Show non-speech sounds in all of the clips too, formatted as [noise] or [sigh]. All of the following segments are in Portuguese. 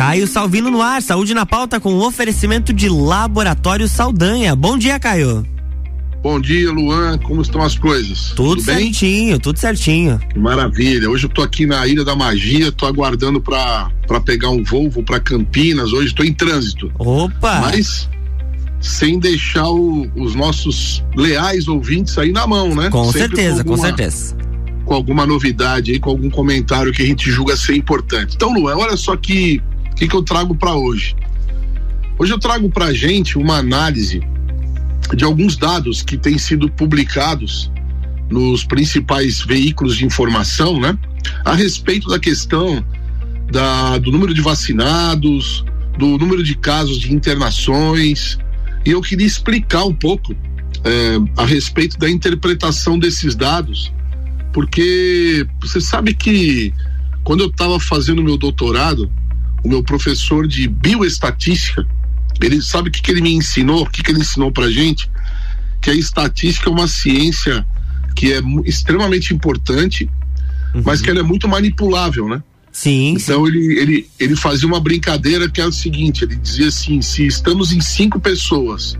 Caio Salvino no ar, saúde na pauta com o oferecimento de Laboratório Saldanha. Bom dia, Caio. Bom dia, Luan. Como estão as coisas? Tudo, tudo certinho, tudo certinho. Que maravilha. Hoje eu tô aqui na Ilha da Magia, tô aguardando para pegar um voo, vou para Campinas. Hoje estou em trânsito. Opa! Mas sem deixar o, os nossos leais ouvintes aí na mão, né? Com Sempre certeza, com, alguma, com certeza. Com alguma novidade aí, com algum comentário que a gente julga ser importante. Então, Luan, olha só que que, que eu trago para hoje? Hoje eu trago para gente uma análise de alguns dados que têm sido publicados nos principais veículos de informação, né? A respeito da questão da, do número de vacinados, do número de casos de internações. E eu queria explicar um pouco é, a respeito da interpretação desses dados, porque você sabe que quando eu estava fazendo meu doutorado, o meu professor de bioestatística, ele sabe o que, que ele me ensinou, o que, que ele ensinou pra gente? Que a estatística é uma ciência que é extremamente importante, uhum. mas que ela é muito manipulável, né? Sim. Então sim. Ele, ele, ele fazia uma brincadeira que era o seguinte: ele dizia assim, se estamos em cinco pessoas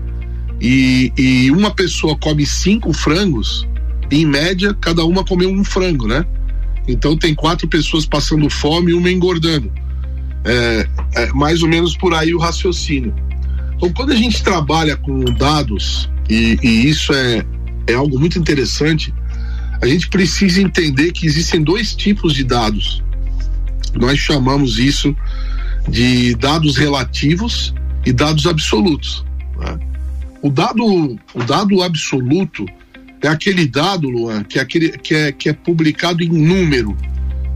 e, e uma pessoa come cinco frangos, em média, cada uma comeu um frango, né? Então tem quatro pessoas passando fome e uma engordando. É, é mais ou menos por aí o raciocínio. Então, quando a gente trabalha com dados, e, e isso é, é algo muito interessante, a gente precisa entender que existem dois tipos de dados. Nós chamamos isso de dados relativos e dados absolutos. Né? O dado, o dado absoluto é aquele dado, Luan, que é, aquele, que é, que é publicado em número.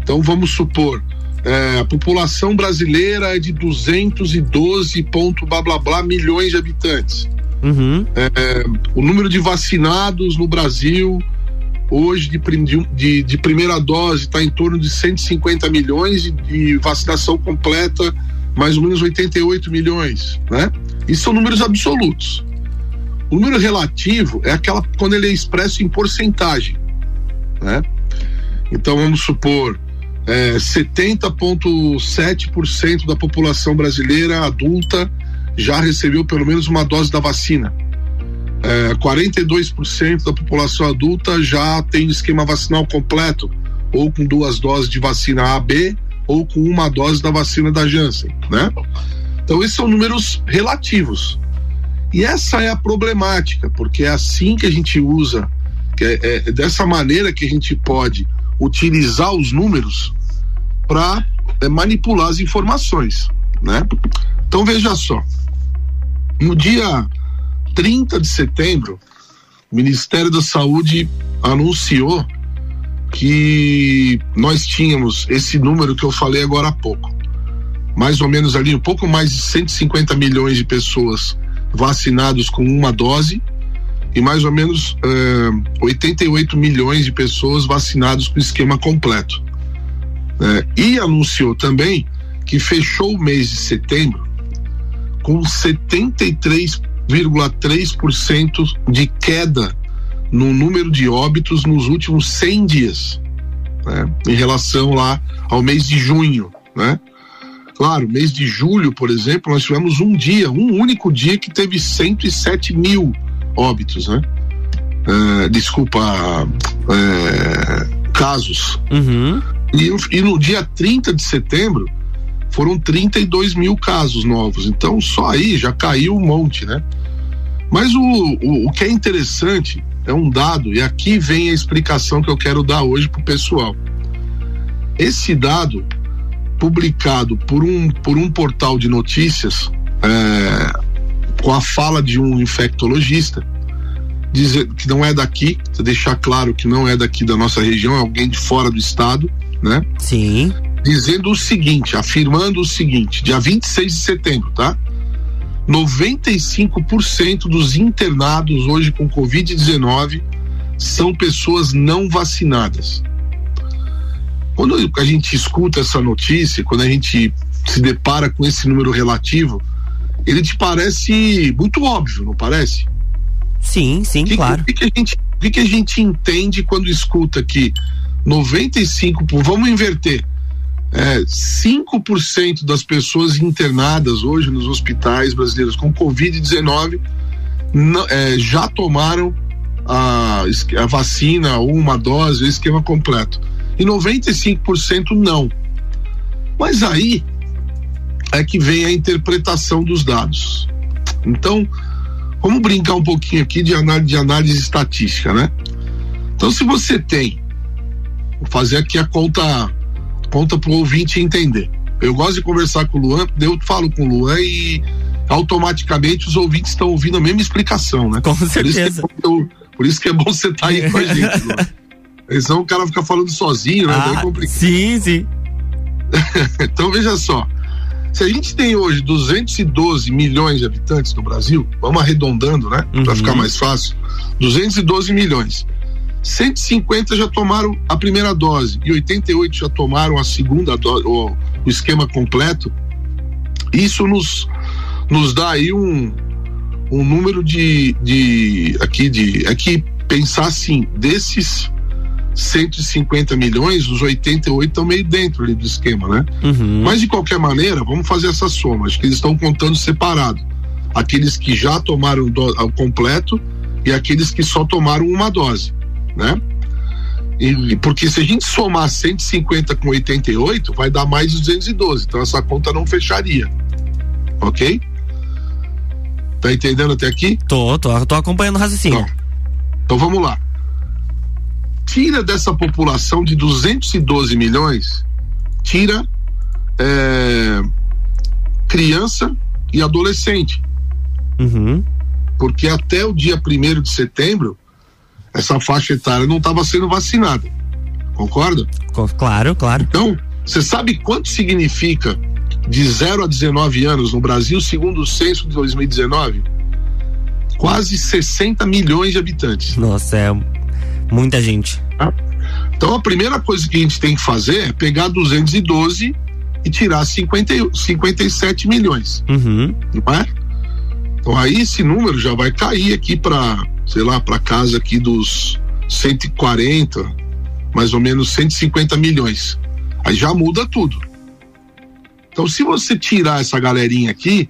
Então vamos supor, é, a população brasileira é de 212 ponto blá blá blá milhões de habitantes. Uhum. É, o número de vacinados no Brasil hoje de, de, de primeira dose está em torno de 150 milhões e de vacinação completa mais ou menos 88 milhões, né? Isso são números absolutos. O número relativo é aquela quando ele é expresso em porcentagem, né? Então vamos supor é, 70,7% da população brasileira adulta já recebeu pelo menos uma dose da vacina. É, 42% da população adulta já tem esquema vacinal completo, ou com duas doses de vacina A, B, ou com uma dose da vacina da Janssen, né? Então, esses são números relativos. E essa é a problemática, porque é assim que a gente usa, é, é dessa maneira que a gente pode utilizar os números para é, manipular as informações, né? Então veja só, no dia 30 de setembro, o Ministério da Saúde anunciou que nós tínhamos esse número que eu falei agora há pouco, mais ou menos ali um pouco mais de 150 milhões de pessoas vacinados com uma dose e mais ou menos uh, eh, 88 milhões de pessoas vacinadas com esquema completo. Uh, e anunciou também que fechou o mês de setembro com 73,3% de queda no número de óbitos nos últimos 100 dias, né, em relação lá ao mês de junho, né? Claro, mês de julho, por exemplo, nós tivemos um dia, um único dia que teve 107 mil óbitos, né? É, desculpa, é, casos. Uhum. E, e no dia 30 de setembro foram 32 mil casos novos. Então só aí já caiu um monte, né? Mas o, o, o que é interessante é um dado, e aqui vem a explicação que eu quero dar hoje para o pessoal. Esse dado, publicado por um, por um portal de notícias, é, com a fala de um infectologista, dizer que não é daqui, deixar claro que não é daqui da nossa região, é alguém de fora do estado, né? Sim. Dizendo o seguinte, afirmando o seguinte, dia 26 de setembro, tá? 95% dos internados hoje com Covid-19 são pessoas não vacinadas. Quando a gente escuta essa notícia, quando a gente se depara com esse número relativo, ele te parece muito óbvio, não parece? Sim, sim, que, claro. O que, que, a gente, que, que a gente entende quando escuta que 95, vamos inverter, é, 5% das pessoas internadas hoje nos hospitais brasileiros com Covid-19 é, já tomaram a, a vacina ou uma dose, o esquema completo. E 95% não. Mas aí é que vem a interpretação dos dados. Então, vamos brincar um pouquinho aqui de análise, de análise estatística, né? Então, se você tem, vou fazer aqui a conta, conta para o ouvinte entender. Eu gosto de conversar com o Luan, eu falo com o Luan e automaticamente os ouvintes estão ouvindo a mesma explicação, né? Com certeza. Por isso que é, por isso que é bom você estar tá aí com a gente, [laughs] Luan. Senão o cara fica falando sozinho, né? Ah, sim, sim. [laughs] então veja só. Se a gente tem hoje 212 milhões de habitantes no Brasil, vamos arredondando, né? Uhum. Para ficar mais fácil. 212 milhões. 150 já tomaram a primeira dose e 88 já tomaram a segunda dose, o, o esquema completo. Isso nos, nos dá aí um, um número de, de aqui de aqui pensar assim desses 150 milhões, os 88 estão meio dentro ali do esquema, né? Uhum. Mas de qualquer maneira, vamos fazer essa soma. Acho que eles estão contando separado. Aqueles que já tomaram o completo e aqueles que só tomaram uma dose, né? E, porque se a gente somar 150 com 88, vai dar mais 212. Então essa conta não fecharia. Ok? Tá entendendo até aqui? Tô, tô, tô acompanhando o raciocínio. Então, então vamos lá tira dessa população de 212 milhões, tira é, criança e adolescente. Uhum. Porque até o dia 1 de setembro, essa faixa etária não estava sendo vacinada. Concorda? Claro, claro. Então, você sabe quanto significa de 0 a 19 anos no Brasil, segundo o censo de 2019? Quase 60 milhões de habitantes. Nossa, é Muita gente. Tá? Então a primeira coisa que a gente tem que fazer é pegar 212 e tirar 50, 57 milhões. Uhum. Não é? Então aí esse número já vai cair aqui para, sei lá, para casa aqui dos 140, mais ou menos 150 milhões. Aí já muda tudo. Então se você tirar essa galerinha aqui,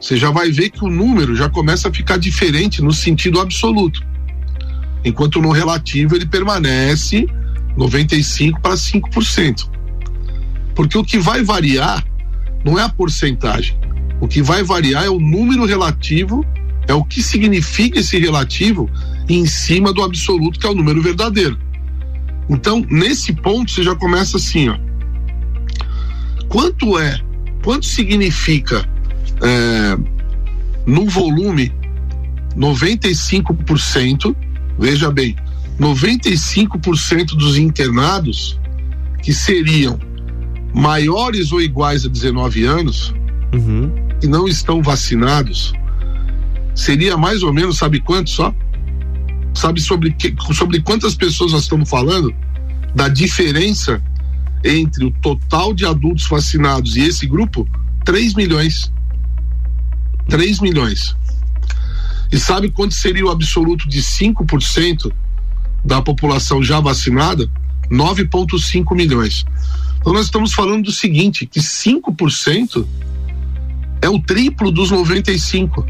você já vai ver que o número já começa a ficar diferente no sentido absoluto enquanto no relativo ele permanece 95 para 5%. Porque o que vai variar não é a porcentagem. O que vai variar é o número relativo, é o que significa esse relativo em cima do absoluto, que é o número verdadeiro. Então, nesse ponto, você já começa assim, ó. Quanto é, quanto significa é, no volume 95% veja bem, 95% dos internados que seriam maiores ou iguais a 19 anos uhum. e não estão vacinados, seria mais ou menos, sabe quanto só? Sabe sobre, que, sobre quantas pessoas nós estamos falando? Da diferença entre o total de adultos vacinados e esse grupo? 3 milhões. 3 milhões. E sabe quanto seria o absoluto de 5% da população já vacinada? 9,5 milhões. Então nós estamos falando do seguinte, que 5% é o triplo dos 95.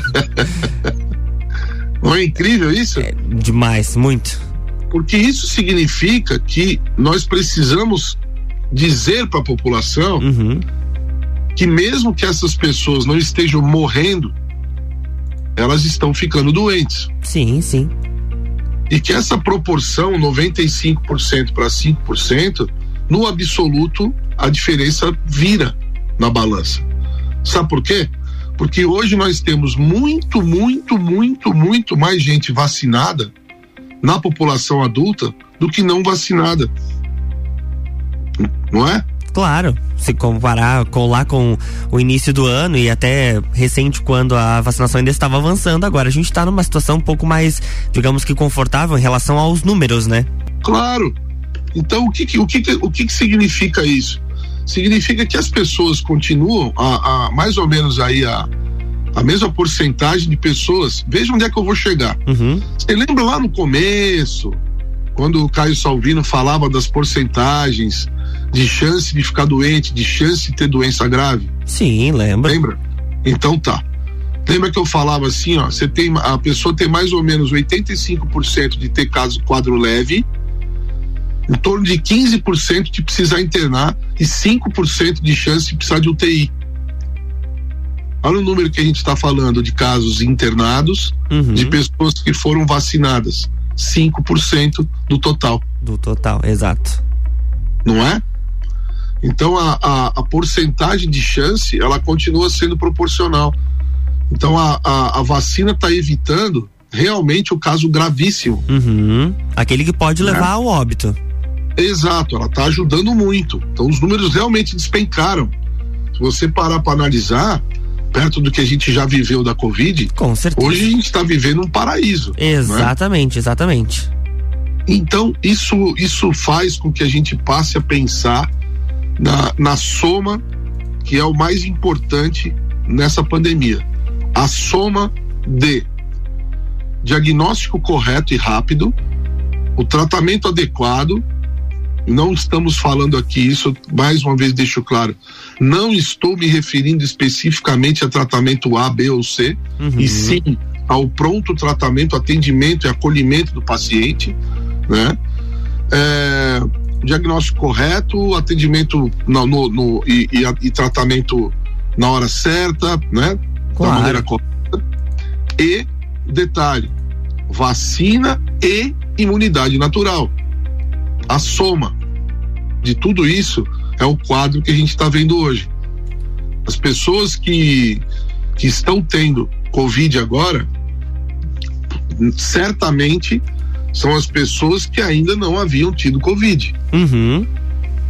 [laughs] Não é incrível isso? É demais, muito. Porque isso significa que nós precisamos dizer para a população uhum. que mesmo que essas pessoas não estejam morrendo elas estão ficando doentes. Sim, sim. E que essa proporção, 95% para 5%, no absoluto, a diferença vira na balança. Sabe por quê? Porque hoje nós temos muito, muito, muito, muito mais gente vacinada na população adulta do que não vacinada. Não é? Claro, se comparar com lá com o início do ano e até recente quando a vacinação ainda estava avançando, agora a gente está numa situação um pouco mais, digamos que confortável em relação aos números, né? Claro. Então o que o que o que, que significa isso? Significa que as pessoas continuam a, a mais ou menos aí a a mesma porcentagem de pessoas. Veja onde é que eu vou chegar. Uhum. Você lembra lá no começo, quando o Caio Salvino falava das porcentagens de chance de ficar doente, de chance de ter doença grave? Sim, lembra. Lembra? Então tá. Lembra que eu falava assim, ó, você tem a pessoa tem mais ou menos 85% de ter caso quadro leve, em torno de 15% de precisar internar e 5% de chance de precisar de UTI. Olha o número que a gente está falando de casos internados, uhum. de pessoas que foram vacinadas. 5% do total. Do total, exato. Não é? Então a, a, a, porcentagem de chance ela continua sendo proporcional. Então a, a, a vacina está evitando realmente o caso gravíssimo. Uhum. Aquele que pode levar é. ao óbito. Exato, ela está ajudando muito. Então os números realmente despencaram. Se você parar para analisar, perto do que a gente já viveu da Covid, Com certeza. hoje a gente está vivendo um paraíso. Né? Exatamente, né? exatamente. Então, isso, isso faz com que a gente passe a pensar na, na soma, que é o mais importante nessa pandemia. A soma de diagnóstico correto e rápido, o tratamento adequado não estamos falando aqui, isso mais uma vez deixo claro, não estou me referindo especificamente a tratamento A, B ou C, uhum. e sim ao pronto tratamento, atendimento e acolhimento do paciente, né? É, diagnóstico correto, atendimento no, no, no e, e, e, tratamento na hora certa, né? Claro. Da maneira correta. E detalhe, vacina e imunidade natural. A soma de tudo isso é o quadro que a gente está vendo hoje. As pessoas que, que estão tendo Covid agora, certamente são as pessoas que ainda não haviam tido Covid. Uhum.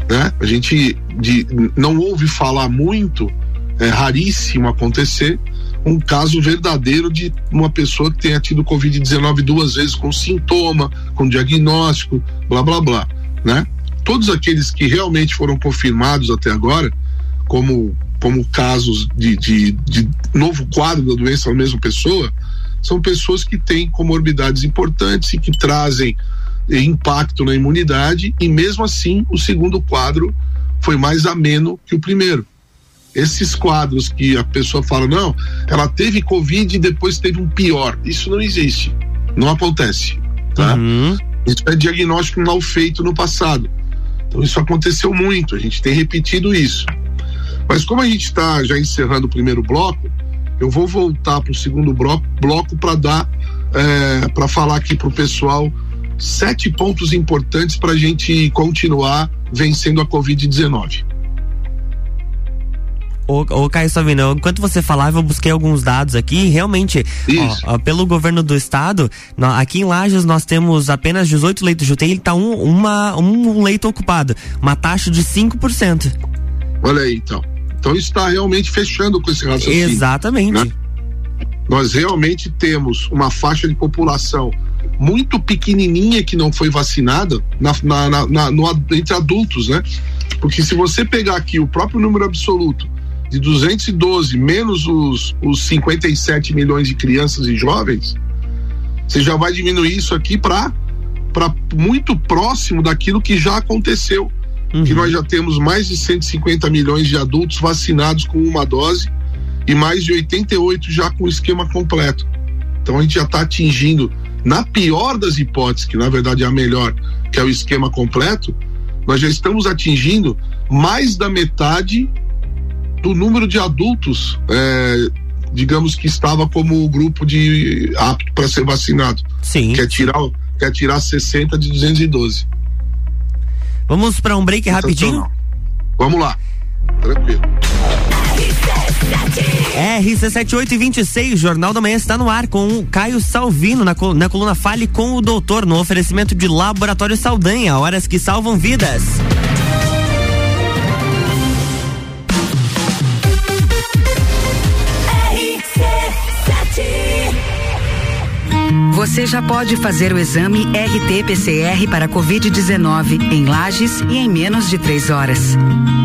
Né? A gente de, não ouve falar muito, é raríssimo acontecer, um caso verdadeiro de uma pessoa que tenha tido Covid-19 duas vezes com sintoma, com diagnóstico, blá blá blá, né? todos aqueles que realmente foram confirmados até agora, como, como casos de, de, de novo quadro da doença na mesma pessoa, são pessoas que têm comorbidades importantes e que trazem impacto na imunidade, e mesmo assim o segundo quadro foi mais ameno que o primeiro. Esses quadros que a pessoa fala, não, ela teve Covid e depois teve um pior. Isso não existe. Não acontece. Tá? Uhum. Isso é diagnóstico mal feito no passado. Então isso aconteceu muito, a gente tem repetido isso. Mas como a gente está já encerrando o primeiro bloco, eu vou voltar para o segundo bloco, bloco para dar, é, para falar aqui para o pessoal sete pontos importantes para a gente continuar vencendo a Covid-19. Ô, ô Caio Savino, enquanto você falava, eu busquei alguns dados aqui. Realmente, ó, ó, pelo governo do estado, aqui em Lages nós temos apenas 18 leitos de UTI, está um, uma, um leito ocupado, uma taxa de 5%. Olha aí, então. Então isso está realmente fechando com esse raciocínio. Exatamente. Né? Nós realmente temos uma faixa de população muito pequenininha que não foi vacinada na, na, na, no, entre adultos, né? Porque se você pegar aqui o próprio número absoluto de 212 menos os, os 57 milhões de crianças e jovens, você já vai diminuir isso aqui para muito próximo daquilo que já aconteceu. Uhum. Que nós já temos mais de 150 milhões de adultos vacinados com uma dose e mais de 88 já com o esquema completo. Então a gente já está atingindo, na pior das hipóteses, que na verdade é a melhor, que é o esquema completo, nós já estamos atingindo mais da metade do número de adultos, é, digamos que estava como grupo de apto para ser vacinado. Sim. Quer tirar, quer tirar 60 de 212. Vamos para um break rapidinho? Vamos lá. Tranquilo. RC7826, Jornal da Manhã está no ar com o Caio Salvino na, na coluna Fale com o Doutor, no oferecimento de Laboratório Saldanha, horas que salvam vidas. Você já pode fazer o exame RT-PCR para Covid-19 em Lages e em menos de três horas.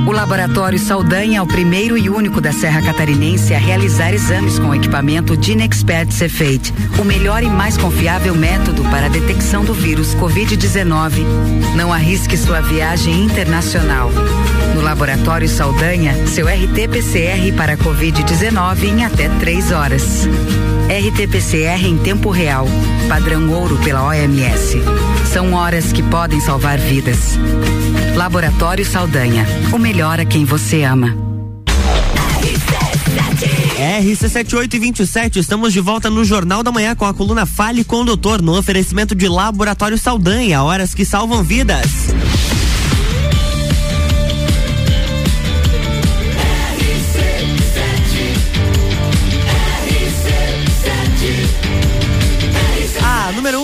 O Laboratório Saldanha é o primeiro e único da Serra Catarinense a realizar exames com o equipamento Dinexpert Cefate, o melhor e mais confiável método para a detecção do vírus Covid-19. Não arrisque sua viagem internacional. Laboratório Saldanha, seu RT-PCR para Covid-19 em até três horas. RT-PCR em tempo real, padrão ouro pela OMS. São horas que podem salvar vidas. Laboratório Saldanha, o melhor a quem você ama. RC7827, estamos de volta no Jornal da Manhã com a coluna Fale com o Doutor, no oferecimento de Laboratório Saldanha, horas que salvam vidas.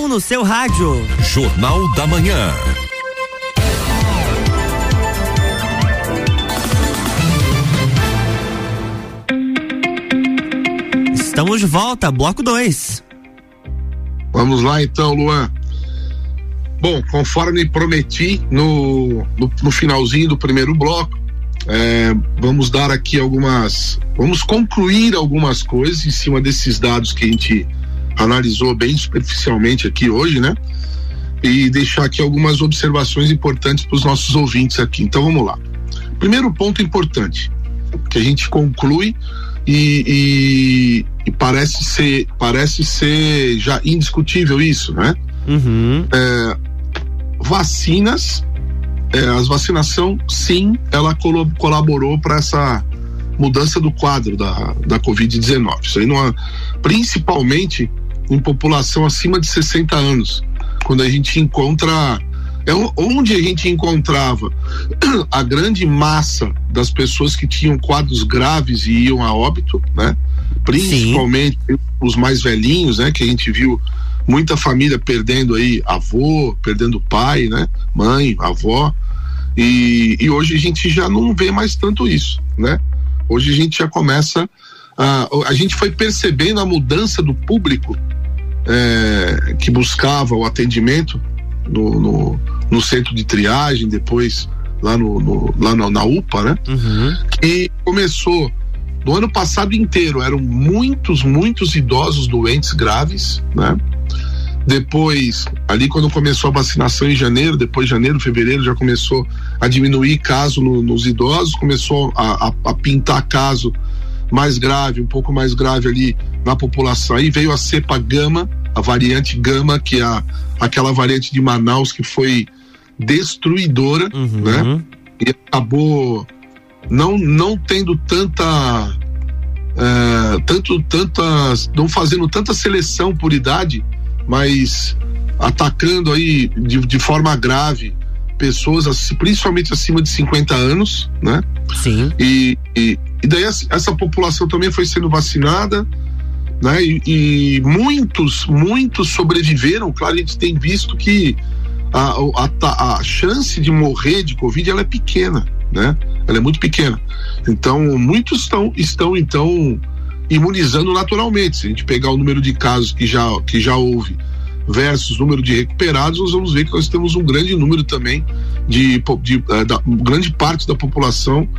No seu rádio. Jornal da Manhã. Estamos de volta, bloco 2. Vamos lá então, Luan. Bom, conforme prometi no, no, no finalzinho do primeiro bloco, é, vamos dar aqui algumas. Vamos concluir algumas coisas em cima desses dados que a gente analisou bem superficialmente aqui hoje, né? E deixar aqui algumas observações importantes para os nossos ouvintes aqui. Então vamos lá. Primeiro ponto importante que a gente conclui e, e, e, parece ser parece ser já indiscutível isso, né? Uhum. É, vacinas, é, as vacinação, sim, ela colaborou para essa mudança do quadro da, da Covid-19. Isso aí não é, principalmente em população acima de 60 anos, quando a gente encontra é onde a gente encontrava [clears throat] a grande massa das pessoas que tinham quadros graves e iam a óbito, né? Principalmente Sim. os mais velhinhos, né? Que a gente viu muita família perdendo aí avô, perdendo pai, né? Mãe, avó. E, e hoje a gente já não vê mais tanto isso, né? Hoje a gente já começa a, a gente foi percebendo a mudança do público é, que buscava o atendimento no, no, no, centro de triagem, depois lá, no, no lá na, na, UPA, né? Uhum. Que começou no ano passado inteiro, eram muitos, muitos idosos doentes graves, né? Depois, ali quando começou a vacinação em janeiro, depois de janeiro, fevereiro, já começou a diminuir caso no, nos idosos, começou a, a, a pintar caso mais grave, um pouco mais grave ali na população. Aí veio a cepa gama, a variante gama, que é a, aquela variante de Manaus que foi destruidora, uhum. né? E acabou não não tendo tanta é, tanto tantas não fazendo tanta seleção por idade, mas atacando aí de, de forma grave pessoas principalmente acima de 50 anos, né? Sim. E, e, e daí essa, população também foi sendo vacinada, né? E, e, muitos, muitos sobreviveram. Claro, a gente tem visto que a, a, a chance de morrer de Covid ela é pequena, né? Ela é muito pequena. Então, muitos estão, estão então imunizando naturalmente. Se a gente pegar o número de casos que já, que já houve versus número de recuperados, nós vamos ver que nós temos um grande número também de, de, de eh, da, grande parte da população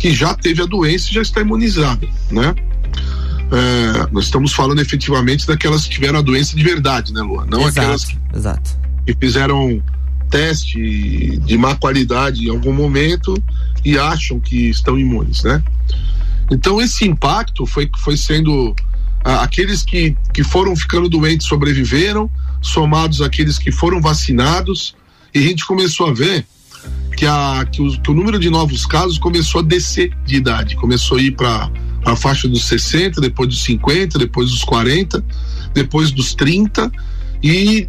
que já teve a doença e já está imunizada, né? É, nós estamos falando efetivamente daquelas que tiveram a doença de verdade, né, Luan? Não exato, aquelas que, exato. que fizeram teste de má qualidade em algum momento e acham que estão imunes, né? Então esse impacto foi, foi sendo ah, aqueles que, que foram ficando doentes sobreviveram, somados àqueles que foram vacinados, e a gente começou a ver que, a, que, o, que o número de novos casos começou a descer de idade, começou a ir para a faixa dos 60, depois dos 50, depois dos 40, depois dos 30 e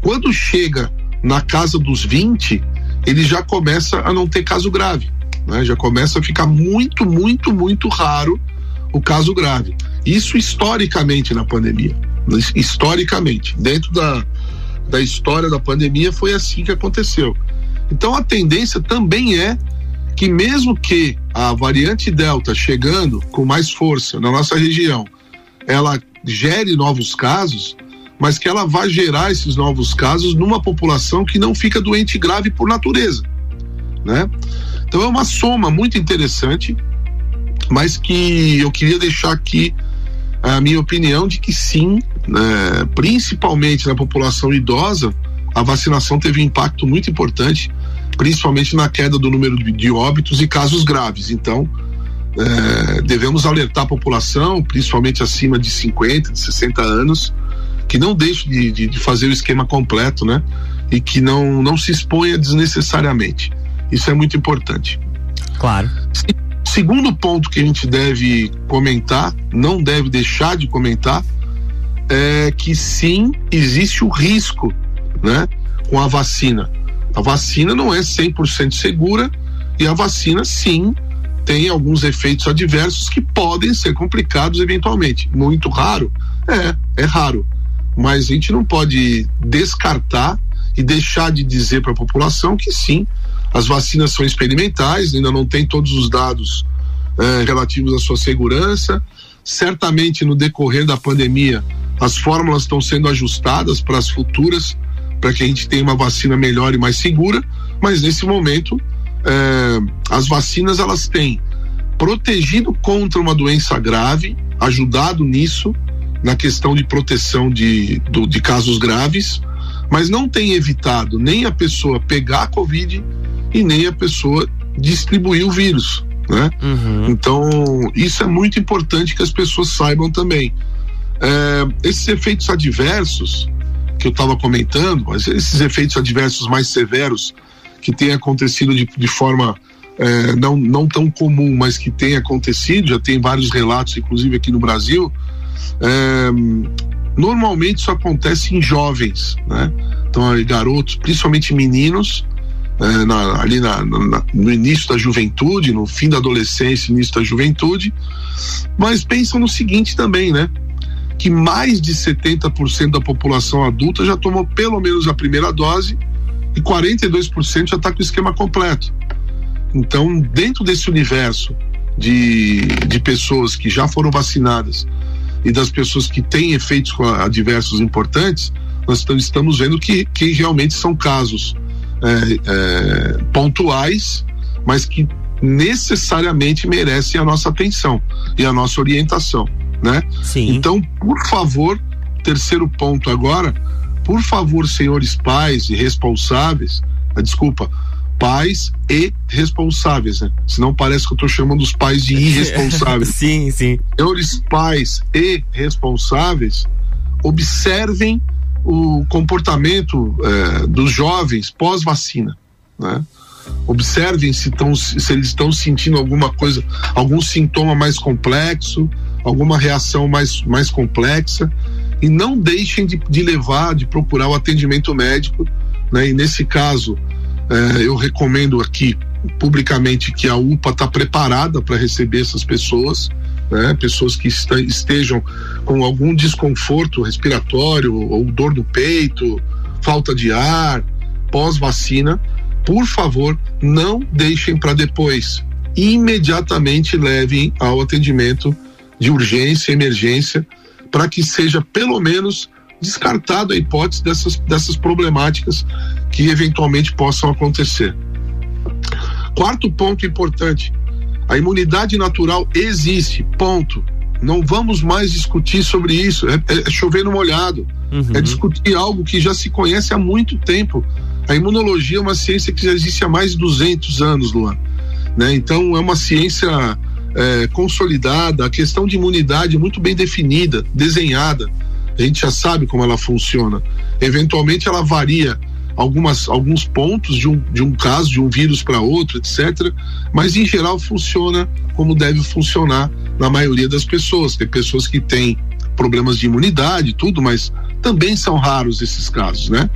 quando chega na casa dos 20, ele já começa a não ter caso grave, né? Já começa a ficar muito, muito, muito raro o caso grave. Isso historicamente na pandemia, historicamente, dentro da, da história da pandemia foi assim que aconteceu. Então a tendência também é que mesmo que a variante Delta chegando com mais força na nossa região, ela gere novos casos, mas que ela vai gerar esses novos casos numa população que não fica doente grave por natureza, né? Então é uma soma muito interessante, mas que eu queria deixar aqui a minha opinião de que sim, né, principalmente na população idosa, a vacinação teve um impacto muito importante, principalmente na queda do número de óbitos e casos graves. Então, é, devemos alertar a população, principalmente acima de 50, de 60 anos, que não deixe de, de, de fazer o esquema completo, né? E que não, não se exponha desnecessariamente. Isso é muito importante. Claro. Segundo ponto que a gente deve comentar, não deve deixar de comentar, é que sim, existe o risco, né, com a vacina. A vacina não é 100% segura e a vacina sim tem alguns efeitos adversos que podem ser complicados eventualmente. Muito raro? É, é raro. Mas a gente não pode descartar e deixar de dizer para a população que sim, as vacinas são experimentais, ainda não tem todos os dados eh, relativos à sua segurança. Certamente, no decorrer da pandemia, as fórmulas estão sendo ajustadas para as futuras, para que a gente tenha uma vacina melhor e mais segura. Mas nesse momento, eh, as vacinas elas têm protegido contra uma doença grave, ajudado nisso na questão de proteção de, do, de casos graves, mas não tem evitado nem a pessoa pegar a Covid e nem a pessoa distribuir o vírus. Né? Uhum. Então, isso é muito importante que as pessoas saibam também. É, esses efeitos adversos que eu estava comentando, esses efeitos adversos mais severos que têm acontecido de, de forma é, não, não tão comum, mas que tem acontecido, já tem vários relatos, inclusive aqui no Brasil. É, normalmente isso acontece em jovens, né? Então, garotos, principalmente meninos, é, na, ali na, na, no início da juventude, no fim da adolescência, início da juventude, mas pensam no seguinte também, né? Que mais de 70% da população adulta já tomou pelo menos a primeira dose e 42% já está com o esquema completo. Então, dentro desse universo de, de pessoas que já foram vacinadas e das pessoas que têm efeitos adversos importantes, nós estamos vendo que, que realmente são casos é, é, pontuais, mas que necessariamente merecem a nossa atenção e a nossa orientação, né? Sim. Então, por favor, terceiro ponto agora, por favor, senhores pais e responsáveis, ah, desculpa, pais e responsáveis, né? Senão parece que eu estou chamando os pais de irresponsáveis. [laughs] sim, sim. Senhores pais e responsáveis, observem o comportamento é, dos jovens pós-vacina, né? Observem se, tão, se eles estão sentindo alguma coisa, algum sintoma mais complexo, alguma reação mais, mais complexa e não deixem de, de levar, de procurar o atendimento médico, né? E nesse caso, é, eu recomendo aqui publicamente que a UPA está preparada para receber essas pessoas, né? pessoas que estejam com algum desconforto respiratório ou dor no peito, falta de ar, pós-vacina, por favor, não deixem para depois. Imediatamente levem ao atendimento de urgência, emergência, para que seja pelo menos descartado a hipótese dessas, dessas problemáticas que eventualmente possam acontecer. Quarto ponto importante: a imunidade natural existe, ponto. Não vamos mais discutir sobre isso, é, é chover no molhado, uhum. é discutir algo que já se conhece há muito tempo. A imunologia é uma ciência que já existe há mais de 200 anos, Luan. Né? Então, é uma ciência é, consolidada, a questão de imunidade muito bem definida, desenhada. A gente já sabe como ela funciona. Eventualmente, ela varia algumas, alguns pontos de um, de um caso, de um vírus para outro, etc. Mas em geral funciona como deve funcionar na maioria das pessoas. Tem pessoas que têm problemas de imunidade, tudo, mas também são raros esses casos, né?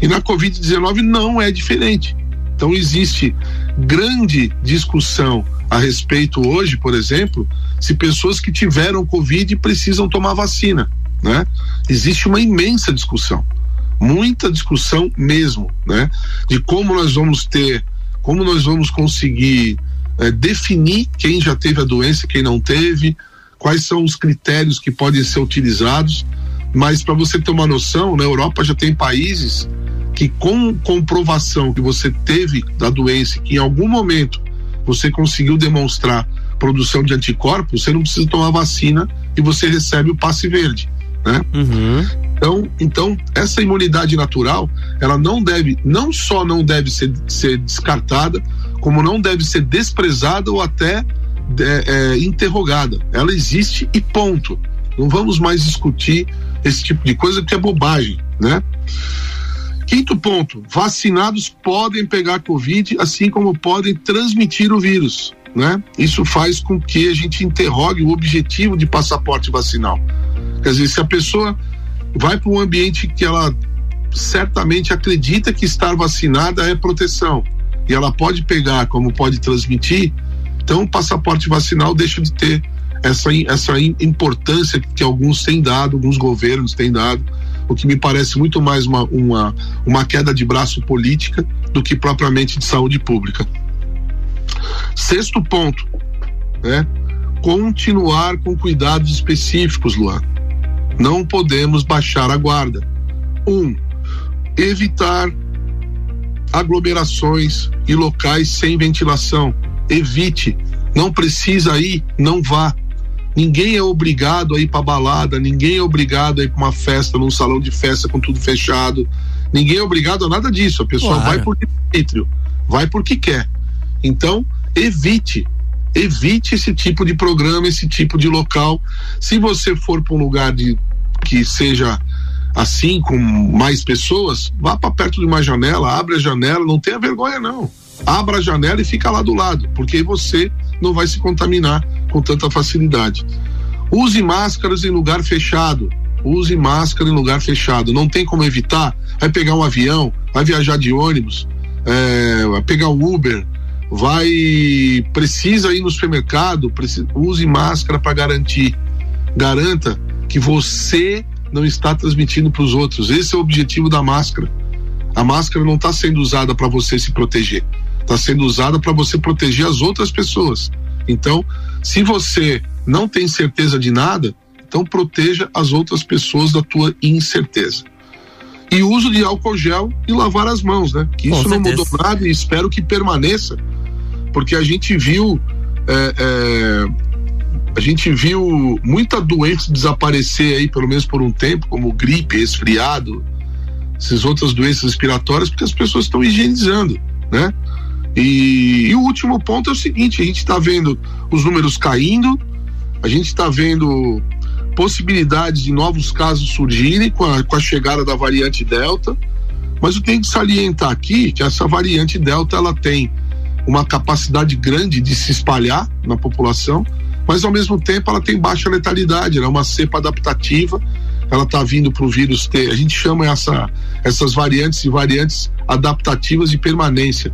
E na Covid-19 não é diferente. Então existe grande discussão a respeito hoje, por exemplo, se pessoas que tiveram Covid precisam tomar vacina, né? Existe uma imensa discussão muita discussão mesmo, né? De como nós vamos ter, como nós vamos conseguir é, definir quem já teve a doença, quem não teve, quais são os critérios que podem ser utilizados. Mas para você ter uma noção, na Europa já tem países que com comprovação que você teve da doença, que em algum momento você conseguiu demonstrar produção de anticorpos, você não precisa tomar vacina e você recebe o passe verde, né? Uhum. Então, então essa imunidade natural, ela não deve, não só não deve ser, ser descartada, como não deve ser desprezada ou até é, é, interrogada. Ela existe e ponto. Não vamos mais discutir esse tipo de coisa que é bobagem, né? Quinto ponto: vacinados podem pegar Covid, assim como podem transmitir o vírus. Né? Isso faz com que a gente interrogue o objetivo de passaporte vacinal. Quer dizer, se a pessoa vai para um ambiente que ela certamente acredita que estar vacinada é proteção e ela pode pegar, como pode transmitir, então o passaporte vacinal deixa de ter essa, essa importância que alguns têm dado, alguns governos têm dado, o que me parece muito mais uma, uma, uma queda de braço política do que propriamente de saúde pública. Sexto ponto, né? Continuar com cuidados específicos, Luan. Não podemos baixar a guarda. Um, evitar aglomerações e locais sem ventilação. Evite. Não precisa ir, não vá. Ninguém é obrigado a ir para balada, ninguém é obrigado a ir para uma festa, num salão de festa com tudo fechado. Ninguém é obrigado a nada disso. A pessoa claro. vai por livre vai porque quer. Então, evite. Evite esse tipo de programa, esse tipo de local. Se você for para um lugar de, que seja assim, com mais pessoas, vá para perto de uma janela, abre a janela, não tenha vergonha, não. Abra a janela e fica lá do lado, porque você não vai se contaminar com tanta facilidade. Use máscaras em lugar fechado. Use máscara em lugar fechado. Não tem como evitar. Vai pegar um avião, vai viajar de ônibus, é, vai pegar um Uber, vai precisa ir no supermercado, precisa, use máscara para garantir. Garanta que você não está transmitindo para os outros. Esse é o objetivo da máscara. A máscara não está sendo usada para você se proteger, está sendo usada para você proteger as outras pessoas. Então, se você não tem certeza de nada, então proteja as outras pessoas da tua incerteza. E uso de álcool gel e lavar as mãos, né? Que isso não mudou nada e espero que permaneça, porque a gente viu é, é, a gente viu muita doença desaparecer aí, pelo menos por um tempo, como gripe, resfriado, essas outras doenças respiratórias, porque as pessoas estão higienizando, né? E, e, o último ponto é o seguinte: a gente está vendo os números caindo, a gente está vendo possibilidades de novos casos surgirem com a, com a chegada da variante Delta, mas eu tenho que salientar aqui que essa variante Delta ela tem uma capacidade grande de se espalhar na população, mas ao mesmo tempo ela tem baixa letalidade, ela é uma cepa adaptativa, ela está vindo para o vírus ter, a gente chama essa, essas variantes de variantes adaptativas de permanência,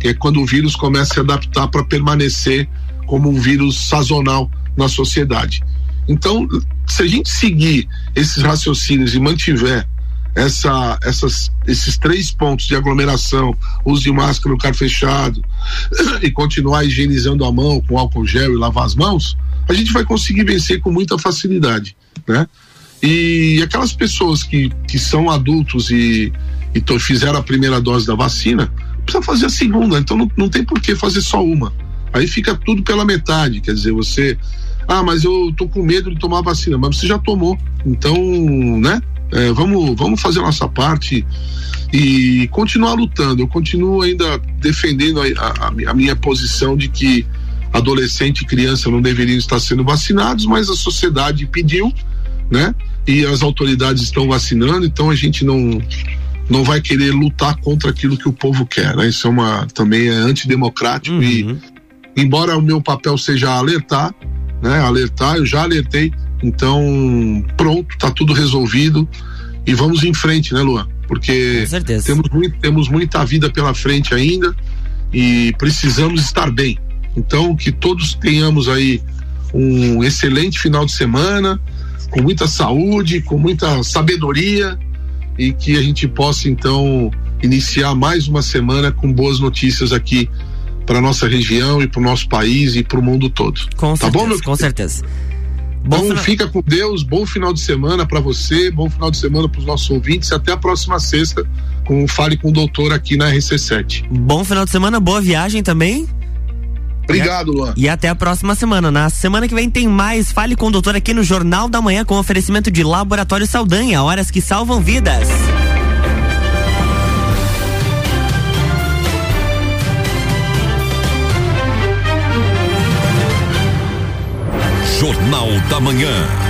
que é quando o vírus começa a se adaptar para permanecer como um vírus sazonal na sociedade. Então, se a gente seguir esses raciocínios e mantiver essa, essas, esses três pontos de aglomeração, uso de máscara no lugar fechado [coughs] e continuar higienizando a mão com álcool gel e lavar as mãos, a gente vai conseguir vencer com muita facilidade, né? E aquelas pessoas que, que são adultos e, e fizeram a primeira dose da vacina, precisa fazer a segunda, então não, não tem por que fazer só uma. Aí fica tudo pela metade, quer dizer, você ah, mas eu tô com medo de tomar vacina, mas você já tomou. Então, né? É, vamos, vamos fazer a nossa parte e continuar lutando. Eu continuo ainda defendendo a, a, a minha posição de que adolescente e criança não deveriam estar sendo vacinados, mas a sociedade pediu, né? E as autoridades estão vacinando, então a gente não não vai querer lutar contra aquilo que o povo quer, né? Isso é uma também é antidemocrático uhum. e embora o meu papel seja alertar, né? Alertar, eu já alertei, então, pronto, tá tudo resolvido e vamos em frente, né, Luan? Porque temos, muito, temos muita vida pela frente ainda e precisamos estar bem. Então, que todos tenhamos aí um excelente final de semana, com muita saúde, com muita sabedoria e que a gente possa então iniciar mais uma semana com boas notícias aqui para nossa região e para o nosso país e para o mundo todo. Com tá certeza, bom, meu com certeza. Bom então final... fica com Deus, bom final de semana para você, bom final de semana para os nossos ouvintes. Até a próxima sexta com Fale com o Doutor aqui na RC7. Bom final de semana, boa viagem também. Obrigado, Luan. E até a próxima semana. Na semana que vem tem mais Fale com o Doutor aqui no Jornal da Manhã com oferecimento de Laboratório Saldanha, horas que salvam vidas. Jornal da Manhã.